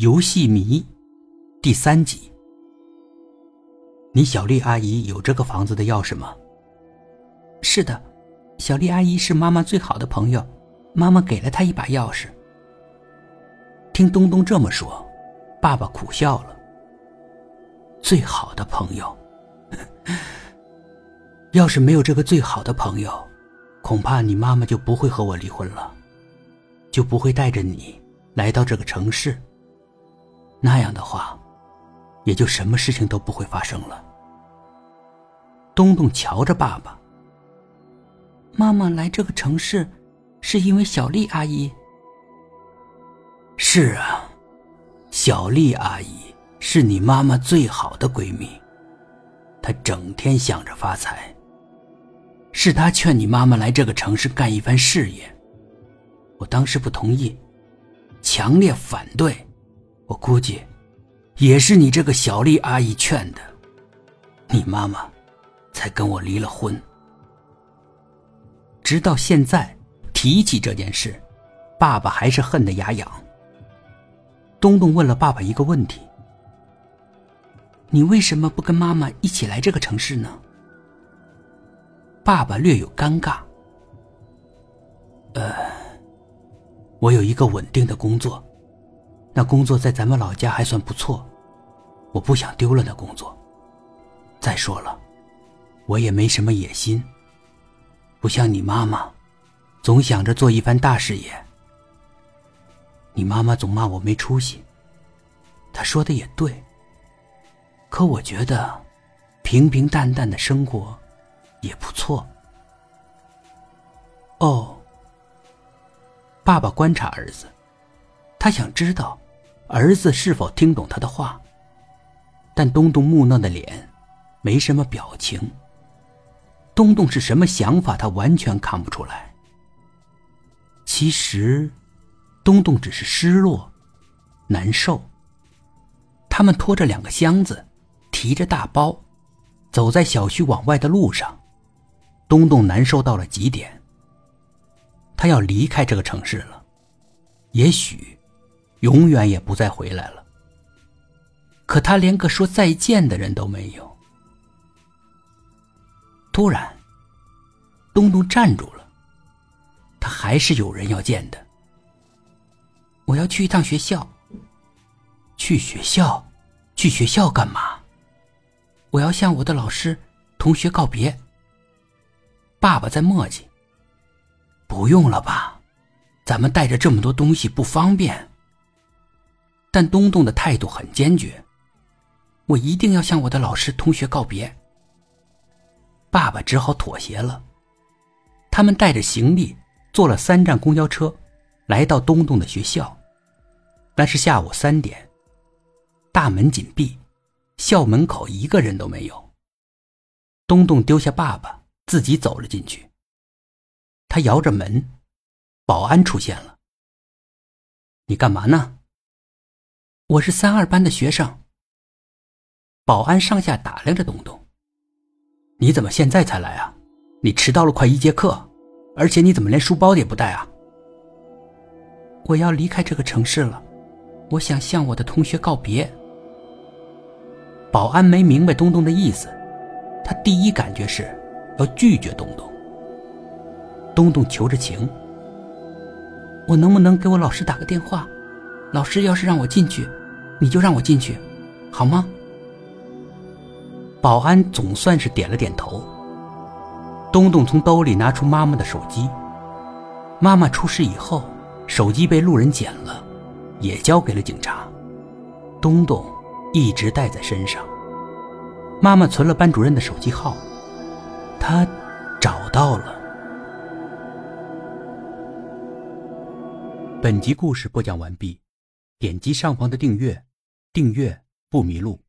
游戏迷，第三集。你小丽阿姨有这个房子的钥匙吗？是的，小丽阿姨是妈妈最好的朋友，妈妈给了她一把钥匙。听东东这么说，爸爸苦笑了。最好的朋友，要是没有这个最好的朋友，恐怕你妈妈就不会和我离婚了，就不会带着你来到这个城市。那样的话，也就什么事情都不会发生了。东东瞧着爸爸，妈妈来这个城市，是因为小丽阿姨。是啊，小丽阿姨是你妈妈最好的闺蜜，她整天想着发财。是她劝你妈妈来这个城市干一番事业，我当时不同意，强烈反对。我估计，也是你这个小丽阿姨劝的，你妈妈才跟我离了婚。直到现在，提起这件事，爸爸还是恨得牙痒。东东问了爸爸一个问题：“你为什么不跟妈妈一起来这个城市呢？”爸爸略有尴尬：“呃，我有一个稳定的工作。”那工作在咱们老家还算不错，我不想丢了那工作。再说了，我也没什么野心，不像你妈妈，总想着做一番大事业。你妈妈总骂我没出息，她说的也对。可我觉得，平平淡淡的生活也不错。哦，爸爸观察儿子。他想知道，儿子是否听懂他的话。但东东木讷的脸，没什么表情。东东是什么想法，他完全看不出来。其实，东东只是失落、难受。他们拖着两个箱子，提着大包，走在小区往外的路上。东东难受到了极点。他要离开这个城市了，也许。永远也不再回来了。可他连个说再见的人都没有。突然，东东站住了。他还是有人要见的。我要去一趟学校。去学校？去学校干嘛？我要向我的老师、同学告别。爸爸在磨叽。不用了吧？咱们带着这么多东西不方便。但东东的态度很坚决，我一定要向我的老师、同学告别。爸爸只好妥协了。他们带着行李，坐了三站公交车，来到东东的学校。那是下午三点，大门紧闭，校门口一个人都没有。东东丢下爸爸，自己走了进去。他摇着门，保安出现了。你干嘛呢？我是三二班的学生。保安上下打量着东东，你怎么现在才来啊？你迟到了快一节课，而且你怎么连书包也不带啊？我要离开这个城市了，我想向我的同学告别。保安没明白东东的意思，他第一感觉是要拒绝东东。东东求着情，我能不能给我老师打个电话？老师要是让我进去。你就让我进去，好吗？保安总算是点了点头。东东从兜里拿出妈妈的手机。妈妈出事以后，手机被路人捡了，也交给了警察。东东一直带在身上。妈妈存了班主任的手机号，他找到了。本集故事播讲完毕，点击上方的订阅。订阅不迷路。